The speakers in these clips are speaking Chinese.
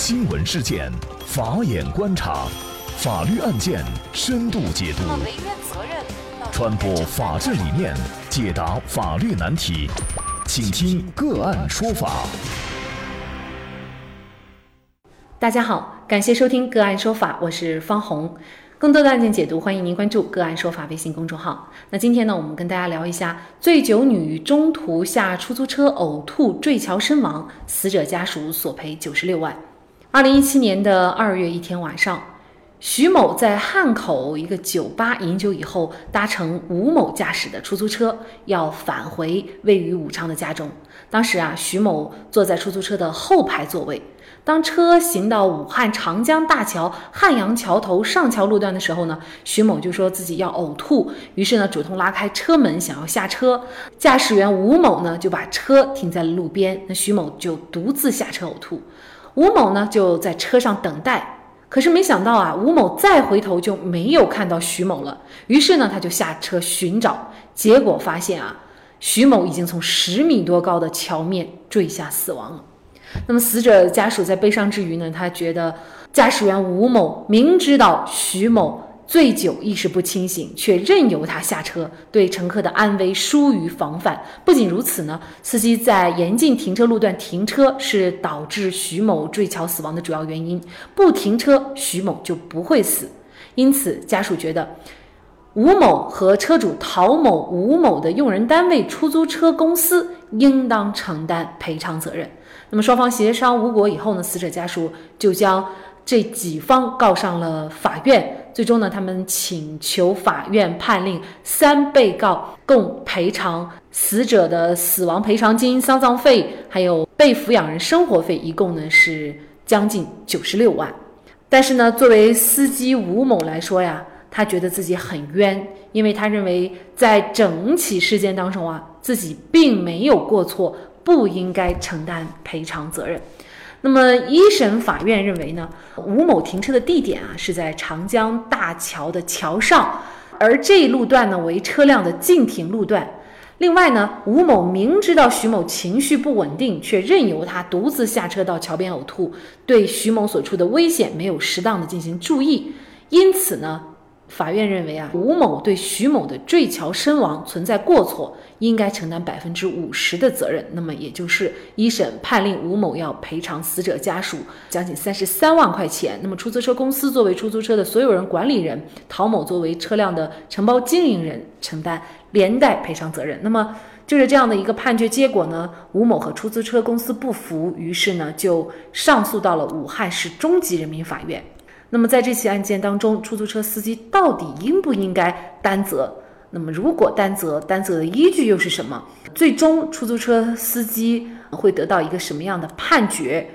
新闻事件，法眼观察，法律案件深度解读，传播法治理念，解答法律难题，请听个案说法。大家好，感谢收听个案说法，我是方红。更多的案件解读，欢迎您关注“个案说法”微信公众号。那今天呢，我们跟大家聊一下：醉酒女中途下出租车呕吐坠桥身亡，死者家属索赔九十六万。二零一七年的二月一天晚上，徐某在汉口一个酒吧饮酒以后，搭乘吴某驾驶的出租车要返回位于武昌的家中。当时啊，徐某坐在出租车的后排座位。当车行到武汉长江大桥汉阳桥头上桥路段的时候呢，徐某就说自己要呕吐，于是呢主动拉开车门想要下车，驾驶员吴某呢就把车停在了路边，那徐某就独自下车呕吐，吴某呢就在车上等待，可是没想到啊，吴某再回头就没有看到徐某了，于是呢他就下车寻找，结果发现啊，徐某已经从十米多高的桥面坠下死亡了。那么，死者家属在悲伤之余呢，他觉得驾驶员吴某明知道徐某醉酒意识不清醒，却任由他下车，对乘客的安危疏于防范。不仅如此呢，司机在严禁停车路段停车是导致徐某坠桥死亡的主要原因，不停车徐某就不会死。因此，家属觉得吴某和车主陶某、吴某的用人单位出租车公司应当承担赔偿责任。那么双方协商无果以后呢，死者家属就将这几方告上了法院。最终呢，他们请求法院判令三被告共赔偿死者的死亡赔偿金、丧葬费，还有被抚养人生活费，一共呢是将近九十六万。但是呢，作为司机吴某来说呀，他觉得自己很冤，因为他认为在整起事件当中啊，自己并没有过错。不应该承担赔偿责任。那么一审法院认为呢，吴某停车的地点啊是在长江大桥的桥上，而这一路段呢为车辆的禁停路段。另外呢，吴某明知道徐某情绪不稳定，却任由他独自下车到桥边呕吐，对徐某所处的危险没有适当的进行注意，因此呢。法院认为啊，吴某对徐某的坠桥身亡存在过错，应该承担百分之五十的责任。那么，也就是一审判令吴某要赔偿死者家属将近三十三万块钱。那么，出租车公司作为出租车的所有人管理人，陶某作为车辆的承包经营人承担连带赔偿责任。那么，就是这样的一个判决结果呢，吴某和出租车公司不服，于是呢就上诉到了武汉市中级人民法院。那么在这起案件当中，出租车司机到底应不应该担责？那么如果担责，担责的依据又是什么？最终出租车司机会得到一个什么样的判决？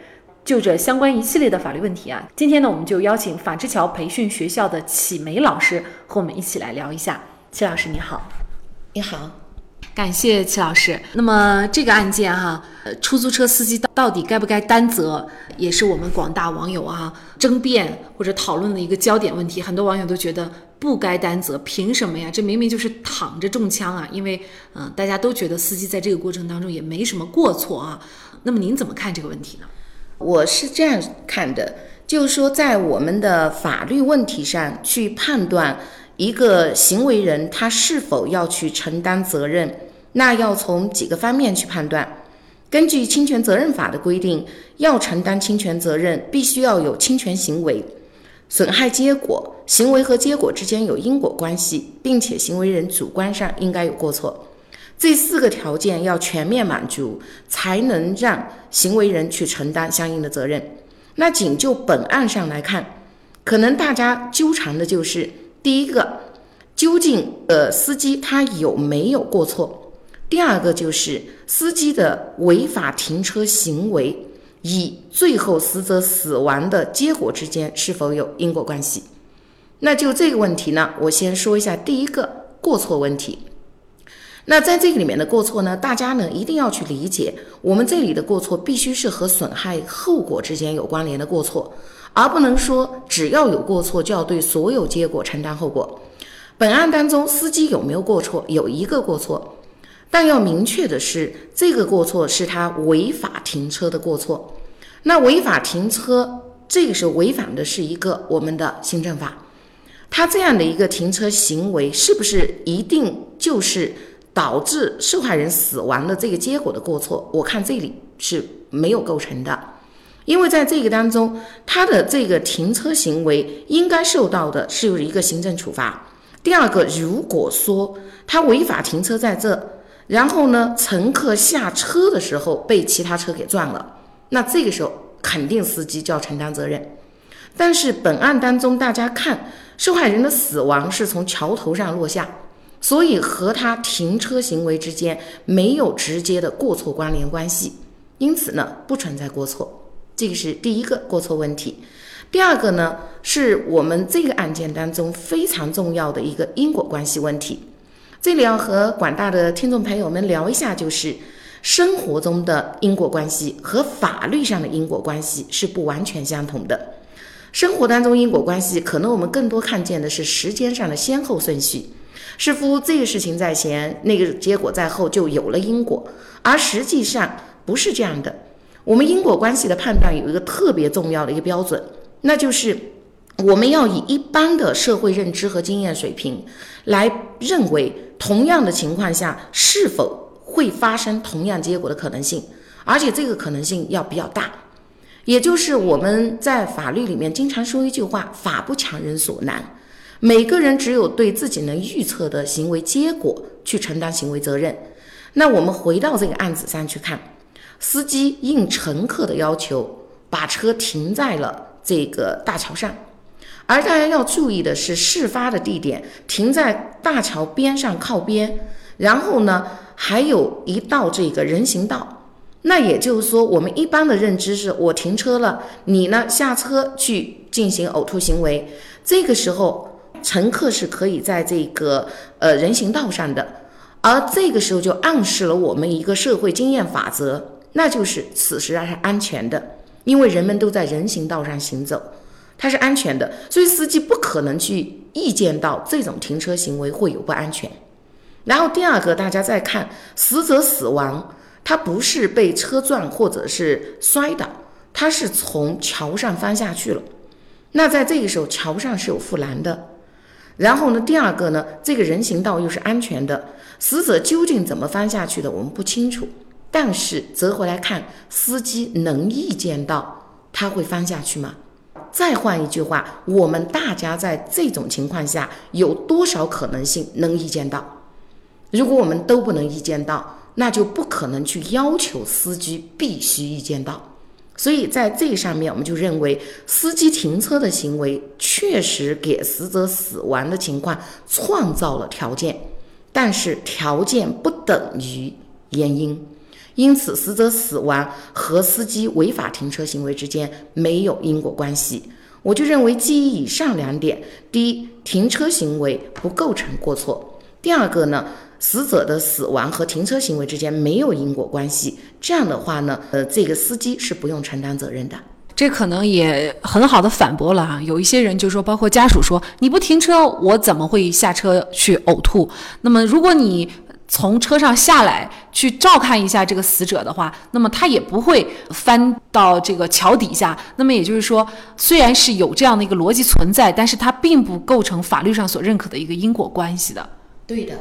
就这相关一系列的法律问题啊，今天呢，我们就邀请法之桥培训学校的启梅老师和我们一起来聊一下。齐老师你好，你好。感谢齐老师。那么这个案件哈，呃，出租车司机到底该不该担责，也是我们广大网友啊争辩或者讨论的一个焦点问题。很多网友都觉得不该担责，凭什么呀？这明明就是躺着中枪啊！因为嗯，大家都觉得司机在这个过程当中也没什么过错啊。那么您怎么看这个问题呢？我是这样看的，就是说在我们的法律问题上去判断。一个行为人他是否要去承担责任，那要从几个方面去判断。根据侵权责任法的规定，要承担侵权责任，必须要有侵权行为、损害结果，行为和结果之间有因果关系，并且行为人主观上应该有过错。这四个条件要全面满足，才能让行为人去承担相应的责任。那仅就本案上来看，可能大家纠缠的就是。第一个，究竟呃司机他有没有过错？第二个就是司机的违法停车行为与最后死者死亡的结果之间是否有因果关系？那就这个问题呢，我先说一下第一个过错问题。那在这个里面的过错呢，大家呢一定要去理解，我们这里的过错必须是和损害后果之间有关联的过错。而不能说只要有过错就要对所有结果承担后果。本案当中，司机有没有过错？有一个过错，但要明确的是，这个过错是他违法停车的过错。那违法停车，这个是违反的是一个我们的行政法，他这样的一个停车行为，是不是一定就是导致受害人死亡的这个结果的过错？我看这里是没有构成的，因为在这个当中，他的这个停车行为应该受到的是有一个行政处罚。第二个，如果说他违法停车在这，然后呢，乘客下车的时候被其他车给撞了，那这个时候肯定司机就要承担责任。但是本案当中，大家看受害人的死亡是从桥头上落下，所以和他停车行为之间没有直接的过错关联关系，因此呢，不存在过错。这个是第一个过错问题。第二个呢，是我们这个案件当中非常重要的一个因果关系问题。这里要和广大的听众朋友们聊一下，就是生活中的因果关系和法律上的因果关系是不完全相同的。生活当中因果关系，可能我们更多看见的是时间上的先后顺序，似乎这个事情在前，那个结果在后，就有了因果。而实际上不是这样的。我们因果关系的判断有一个特别重要的一个标准。那就是我们要以一般的社会认知和经验水平来认为，同样的情况下是否会发生同样结果的可能性，而且这个可能性要比较大。也就是我们在法律里面经常说一句话：“法不强人所难。”每个人只有对自己能预测的行为结果去承担行为责任。那我们回到这个案子上去看，司机应乘客的要求把车停在了。这个大桥上，而大家要注意的是，事发的地点停在大桥边上靠边，然后呢，还有一道这个人行道。那也就是说，我们一般的认知是我停车了，你呢下车去进行呕吐行为，这个时候乘客是可以在这个呃人行道上的，而这个时候就暗示了我们一个社会经验法则，那就是此时还是安全的。因为人们都在人行道上行走，它是安全的，所以司机不可能去意见到这种停车行为会有不安全。然后第二个，大家再看死者死亡，他不是被车撞或者是摔倒，他是从桥上翻下去了。那在这个时候，桥上是有护栏的。然后呢，第二个呢，这个人行道又是安全的，死者究竟怎么翻下去的，我们不清楚。但是折回来看，司机能预见到他会翻下去吗？再换一句话，我们大家在这种情况下有多少可能性能预见到？如果我们都不能预见到，那就不可能去要求司机必须预见到。所以在这上面，我们就认为司机停车的行为确实给死者死亡的情况创造了条件，但是条件不等于原因。因此，死者死亡和司机违法停车行为之间没有因果关系。我就认为，基于以上两点：第一，停车行为不构成过错；第二个呢，死者的死亡和停车行为之间没有因果关系。这样的话呢，呃，这个司机是不用承担责任的。这可能也很好的反驳了啊。有一些人就说，包括家属说，你不停车，我怎么会下车去呕吐？那么，如果你从车上下来去照看一下这个死者的话，那么他也不会翻到这个桥底下。那么也就是说，虽然是有这样的一个逻辑存在，但是它并不构成法律上所认可的一个因果关系的。对的，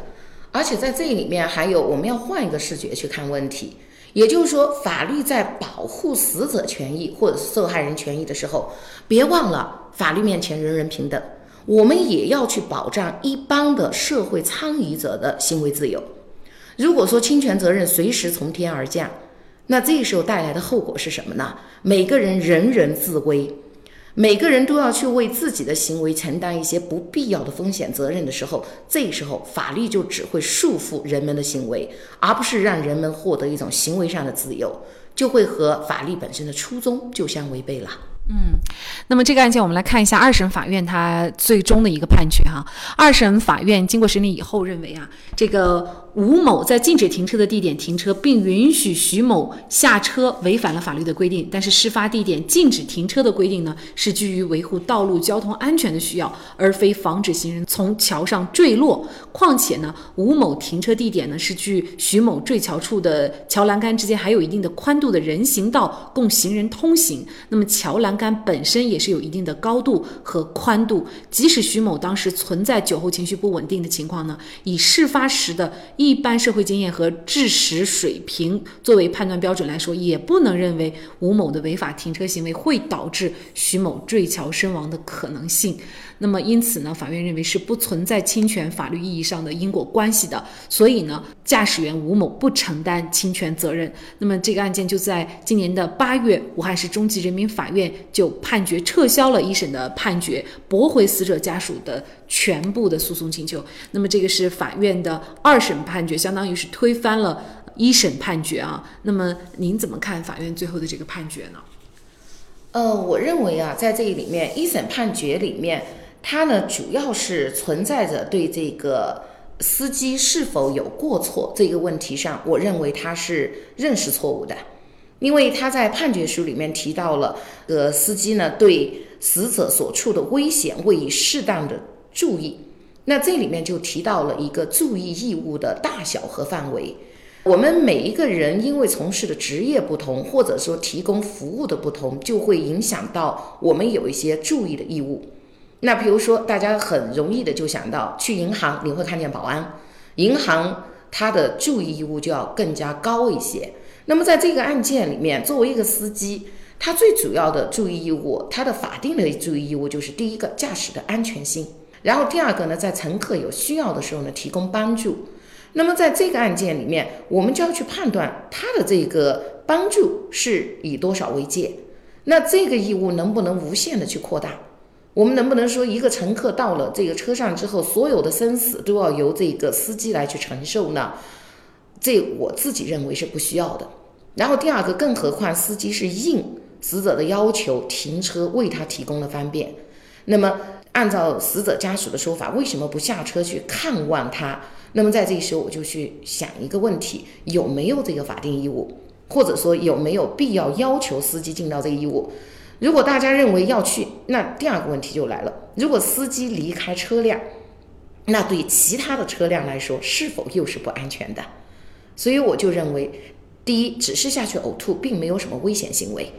而且在这里面还有我们要换一个视觉去看问题，也就是说，法律在保护死者权益或者受害人权益的时候，别忘了法律面前人人平等，我们也要去保障一般的社会参与者的行为自由。如果说侵权责任随时从天而降，那这时候带来的后果是什么呢？每个人人人自危，每个人都要去为自己的行为承担一些不必要的风险责任的时候，这时候法律就只会束缚人们的行为，而不是让人们获得一种行为上的自由，就会和法律本身的初衷就相违背了。嗯，那么这个案件我们来看一下二审法院它最终的一个判决哈。二审法院经过审理以后认为啊，这个吴某在禁止停车的地点停车，并允许徐某下车，违反了法律的规定。但是事发地点禁止停车的规定呢，是基于维护道路交通安全的需要，而非防止行人从桥上坠落。况且呢，吴某停车地点呢是距徐某坠桥处的桥栏杆之间还有一定的宽度的人行道，供行人通行。那么桥栏杆本身也是有一定的高度和宽度，即使徐某当时存在酒后情绪不稳定的情况呢，以事发时的一般社会经验和知识水平作为判断标准来说，也不能认为吴某的违法停车行为会导致徐某坠桥身亡的可能性。那么，因此呢，法院认为是不存在侵权法律意义上的因果关系的，所以呢，驾驶员吴某不承担侵权责任。那么，这个案件就在今年的八月，武汉市中级人民法院就判决撤销了一审的判决，驳回死者家属的全部的诉讼请求。那么，这个是法院的二审判决，相当于是推翻了一审判决啊。那么，您怎么看法院最后的这个判决呢？呃，我认为啊，在这里面一审判决里面。它呢，主要是存在着对这个司机是否有过错这个问题上，我认为他是认识错误的，因为他在判决书里面提到了，呃，司机呢对死者所处的危险未以适当的注意，那这里面就提到了一个注意义务的大小和范围。我们每一个人因为从事的职业不同，或者说提供服务的不同，就会影响到我们有一些注意的义务。那比如说，大家很容易的就想到去银行，你会看见保安，银行它的注意义务就要更加高一些。那么在这个案件里面，作为一个司机，他最主要的注意义务，他的法定的注意义务就是第一个驾驶的安全性，然后第二个呢，在乘客有需要的时候呢，提供帮助。那么在这个案件里面，我们就要去判断他的这个帮助是以多少为界，那这个义务能不能无限的去扩大？我们能不能说，一个乘客到了这个车上之后，所有的生死都要由这个司机来去承受呢？这我自己认为是不需要的。然后第二个，更何况司机是应死者的要求停车，为他提供了方便。那么按照死者家属的说法，为什么不下车去看望他？那么在这时候，我就去想一个问题：有没有这个法定义务，或者说有没有必要要求司机尽到这个义务？如果大家认为要去，那第二个问题就来了：如果司机离开车辆，那对其他的车辆来说是否又是不安全的？所以我就认为，第一，只是下去呕吐，并没有什么危险行为。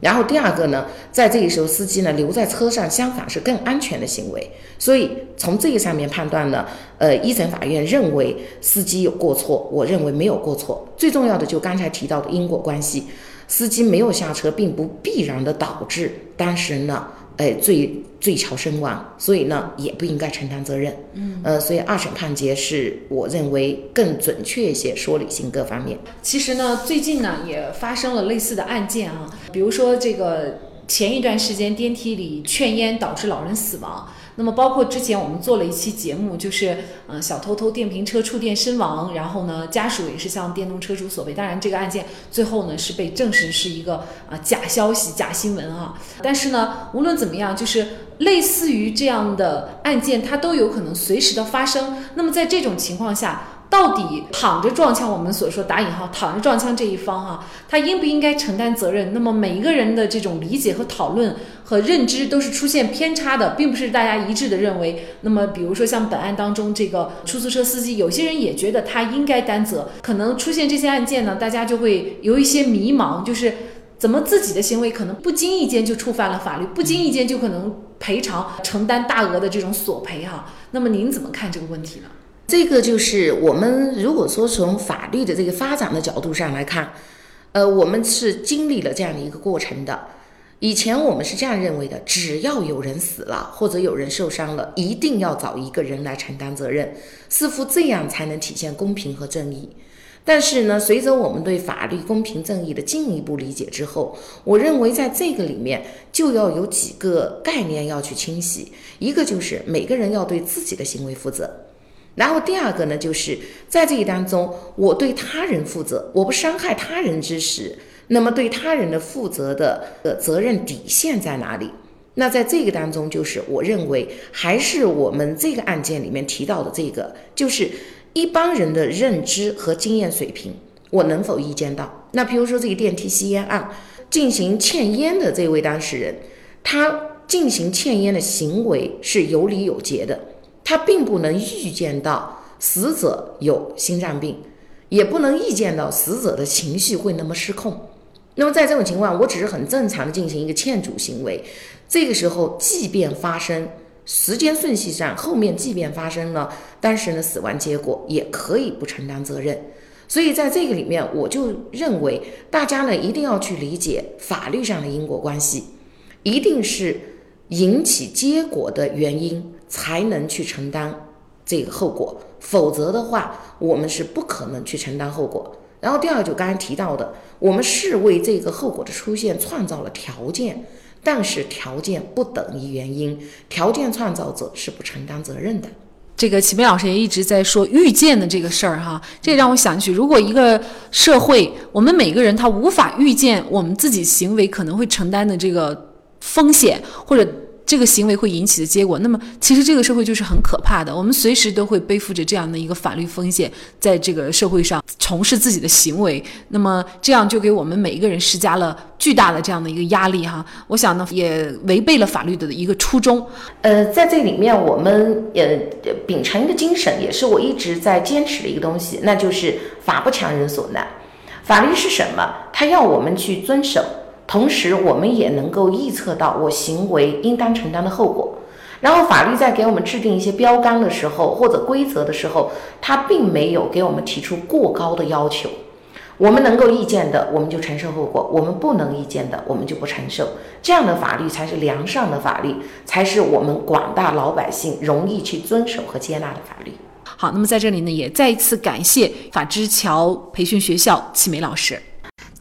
然后第二个呢，在这个时候，司机呢留在车上，相反是更安全的行为。所以从这个上面判断呢，呃，一审法院认为司机有过错，我认为没有过错。最重要的就刚才提到的因果关系。司机没有下车，并不必然的导致当事人呢，哎坠坠桥身亡，所以呢，也不应该承担责任。嗯，呃，所以二审判决是我认为更准确一些，说理性各方面。其实呢，最近呢也发生了类似的案件啊，比如说这个前一段时间电梯里劝烟导致老人死亡。那么，包括之前我们做了一期节目，就是嗯，小偷偷电瓶车触电身亡，然后呢，家属也是向电动车主索赔。当然，这个案件最后呢是被证实是一个啊假消息、假新闻啊。但是呢，无论怎么样，就是类似于这样的案件，它都有可能随时的发生。那么在这种情况下，到底躺着撞枪，我们所说打引号躺着撞枪这一方哈，他应不应该承担责任？那么每一个人的这种理解和讨论和认知都是出现偏差的，并不是大家一致的认为。那么比如说像本案当中这个出租车司机，有些人也觉得他应该担责，可能出现这些案件呢，大家就会有一些迷茫，就是怎么自己的行为可能不经意间就触犯了法律，不经意间就可能赔偿承担大额的这种索赔哈。那么您怎么看这个问题呢？这个就是我们如果说从法律的这个发展的角度上来看，呃，我们是经历了这样的一个过程的。以前我们是这样认为的：只要有人死了或者有人受伤了，一定要找一个人来承担责任，似乎这样才能体现公平和正义。但是呢，随着我们对法律公平正义的进一步理解之后，我认为在这个里面就要有几个概念要去清晰。一个就是每个人要对自己的行为负责。然后第二个呢，就是在这一当中，我对他人负责，我不伤害他人之时，那么对他人的负责的呃责任底线在哪里？那在这个当中，就是我认为还是我们这个案件里面提到的这个，就是一般人的认知和经验水平，我能否预见到？那比如说这个电梯吸烟案，进行欠烟的这位当事人，他进行欠烟的行为是有理有节的，他并不能预见到死者有心脏病，也不能预见到死者的情绪会那么失控。那么在这种情况，我只是很正常的进行一个欠阻行为，这个时候即便发生。时间顺序上，后面即便发生了当事人的死亡结果，也可以不承担责任。所以在这个里面，我就认为大家呢一定要去理解法律上的因果关系，一定是引起结果的原因才能去承担这个后果，否则的话，我们是不可能去承担后果。然后第二个就刚才提到的，我们是为这个后果的出现创造了条件。但是条件不等于原因，条件创造者是不承担责任的。这个启梅老师也一直在说预见的这个事儿哈，这让我想起，如果一个社会，我们每个人他无法预见我们自己行为可能会承担的这个风险，或者。这个行为会引起的结果，那么其实这个社会就是很可怕的。我们随时都会背负着这样的一个法律风险，在这个社会上从事自己的行为，那么这样就给我们每一个人施加了巨大的这样的一个压力哈。我想呢，也违背了法律的一个初衷。呃，在这里面，我们呃秉承一个精神，也是我一直在坚持的一个东西，那就是法不强人所难。法律是什么？它要我们去遵守。同时，我们也能够预测到我行为应当承担的后果。然后，法律在给我们制定一些标杆的时候，或者规则的时候，它并没有给我们提出过高的要求。我们能够预见的，我们就承受后果；我们不能预见的，我们就不承受。这样的法律才是良善的法律，才是我们广大老百姓容易去遵守和接纳的法律。好，那么在这里呢，也再一次感谢法之桥培训学校齐梅老师。